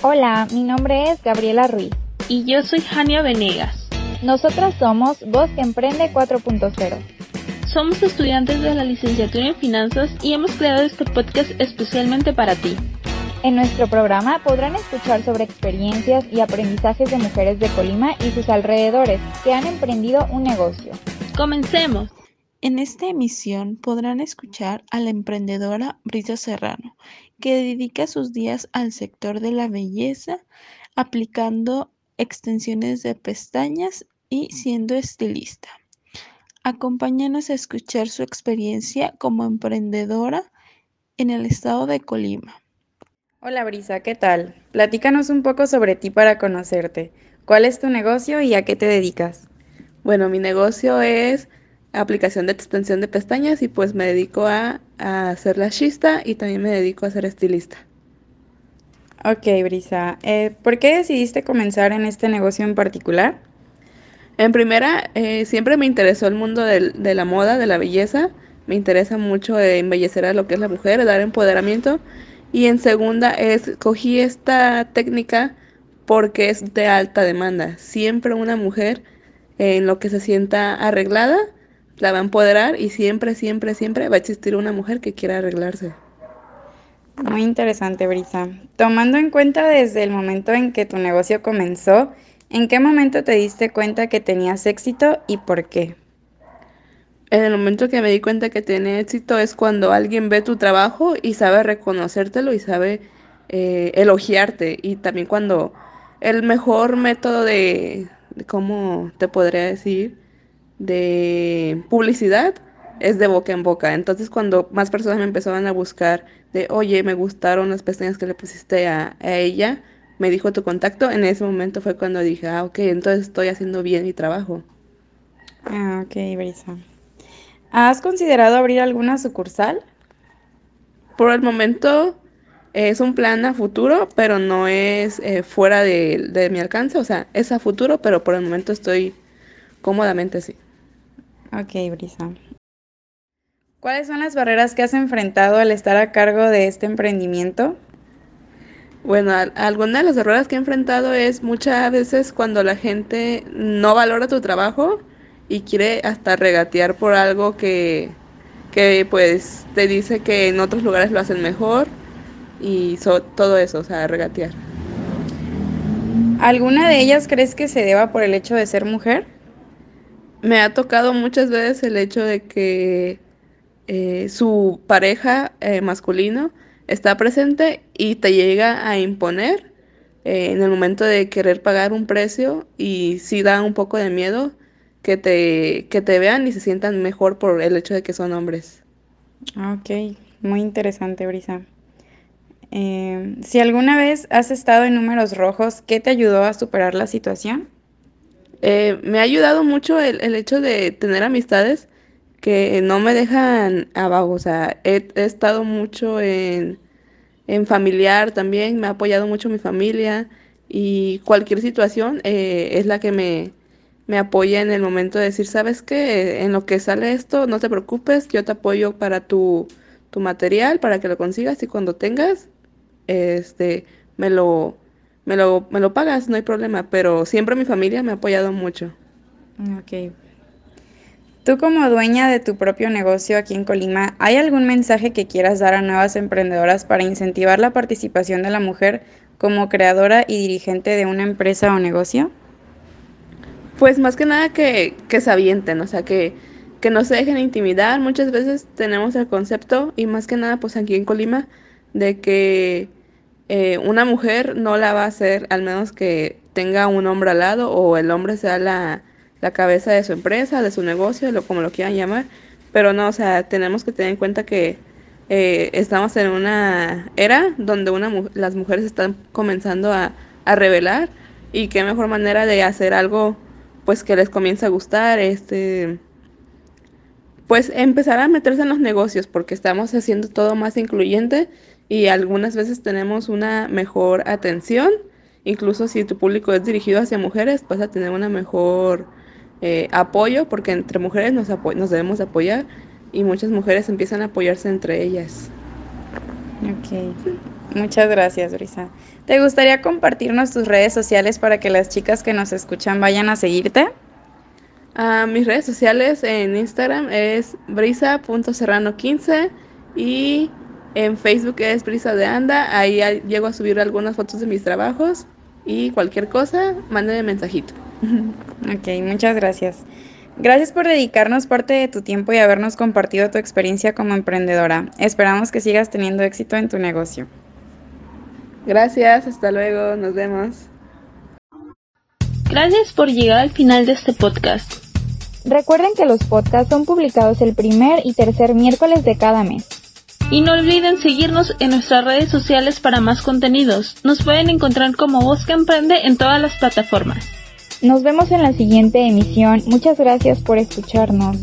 Hola, mi nombre es Gabriela Ruiz. Y yo soy Jania Venegas. Nosotras somos Voz que Emprende 4.0. Somos estudiantes de la licenciatura en finanzas y hemos creado este podcast especialmente para ti. En nuestro programa podrán escuchar sobre experiencias y aprendizajes de mujeres de Colima y sus alrededores que han emprendido un negocio. Comencemos. En esta emisión podrán escuchar a la emprendedora Brisa Serrano, que dedica sus días al sector de la belleza, aplicando extensiones de pestañas y siendo estilista. Acompáñanos a escuchar su experiencia como emprendedora en el estado de Colima. Hola Brisa, ¿qué tal? Platícanos un poco sobre ti para conocerte. ¿Cuál es tu negocio y a qué te dedicas? Bueno, mi negocio es aplicación de extensión de pestañas y pues me dedico a, a ser lashista y también me dedico a ser estilista. Ok, Brisa. Eh, ¿Por qué decidiste comenzar en este negocio en particular? En primera, eh, siempre me interesó el mundo del- de la moda, de la belleza. Me interesa mucho eh, embellecer a lo que es la mujer, dar empoderamiento. Y en segunda, escogí esta técnica porque es de alta demanda. Siempre una mujer en lo que se sienta arreglada la va a empoderar y siempre, siempre, siempre va a existir una mujer que quiera arreglarse. Muy interesante, Brisa. Tomando en cuenta desde el momento en que tu negocio comenzó, ¿en qué momento te diste cuenta que tenías éxito y por qué? En el momento que me di cuenta que tiene éxito es cuando alguien ve tu trabajo y sabe reconocértelo y sabe eh, elogiarte. Y también cuando el mejor método de, de, ¿cómo te podría decir? De publicidad es de boca en boca. Entonces cuando más personas me empezaban a buscar de, oye, me gustaron las pestañas que le pusiste a, a ella, me dijo tu contacto, en ese momento fue cuando dije, ah, ok, entonces estoy haciendo bien mi trabajo. Ah, ok, Brisa. ¿Has considerado abrir alguna sucursal? Por el momento es un plan a futuro, pero no es eh, fuera de, de mi alcance, o sea, es a futuro, pero por el momento estoy cómodamente así. Ok, Brisa. ¿Cuáles son las barreras que has enfrentado al estar a cargo de este emprendimiento? Bueno, al- alguna de las errores que he enfrentado es muchas veces cuando la gente no valora tu trabajo y quiere hasta regatear por algo que, que pues te dice que en otros lugares lo hacen mejor y so- todo eso, o sea, regatear. ¿Alguna de ellas crees que se deba por el hecho de ser mujer? Me ha tocado muchas veces el hecho de que eh, su pareja eh, masculino está presente y te llega a imponer eh, en el momento de querer pagar un precio y sí da un poco de miedo que te, que te vean y se sientan mejor por el hecho de que son hombres. Ok, muy interesante, Brisa. Eh, si alguna vez has estado en números rojos, ¿qué te ayudó a superar la situación? Eh, me ha ayudado mucho el, el hecho de tener amistades que no me dejan abajo, o sea, he, estado mucho en, en familiar también, me ha apoyado mucho mi familia y cualquier situación eh, es la que me, me apoya en el momento de decir, ¿sabes qué? En lo que sale esto, no te preocupes, yo te apoyo para tu, tu material, para que lo consigas y cuando tengas, este, me lo, me lo, me lo pagas, no hay problema, pero siempre mi familia me ha apoyado mucho. Ok. Tú como dueña de tu propio negocio aquí en Colima, ¿hay algún mensaje que quieras dar a nuevas emprendedoras para incentivar la participación de la mujer como creadora y dirigente de una empresa o negocio? Pues más que nada que, que se avienten, o sea, que, que no se dejen intimidar. Muchas veces tenemos el concepto, y más que nada, pues aquí en Colima, de que eh, una mujer no la va a hacer al menos que tenga un hombre al lado o el hombre sea la, la cabeza de su empresa, de su negocio, lo, como lo quieran llamar. Pero no, o sea, tenemos que tener en cuenta que eh, estamos en una era donde una, las mujeres están comenzando a, a revelar y qué mejor manera de hacer algo pues que les comience a gustar, este, pues empezar a meterse en los negocios porque estamos haciendo todo más incluyente y algunas veces tenemos una mejor atención, incluso si tu público es dirigido hacia mujeres, vas a tener una mejor eh, apoyo porque entre mujeres nos, nos debemos apoyar y muchas mujeres empiezan a apoyarse entre ellas. Ok. Muchas gracias, Brisa. ¿Te gustaría compartirnos tus redes sociales para que las chicas que nos escuchan vayan a seguirte? Ah, mis redes sociales en Instagram es brisa.serrano15 y en Facebook es Brisa de Anda. Ahí llego a subir algunas fotos de mis trabajos y cualquier cosa, mándenme mensajito. Ok, muchas gracias. Gracias por dedicarnos parte de tu tiempo y habernos compartido tu experiencia como emprendedora. Esperamos que sigas teniendo éxito en tu negocio. Gracias, hasta luego, nos vemos. Gracias por llegar al final de este podcast. Recuerden que los podcasts son publicados el primer y tercer miércoles de cada mes. Y no olviden seguirnos en nuestras redes sociales para más contenidos. Nos pueden encontrar como Voz Emprende en todas las plataformas. Nos vemos en la siguiente emisión. Muchas gracias por escucharnos.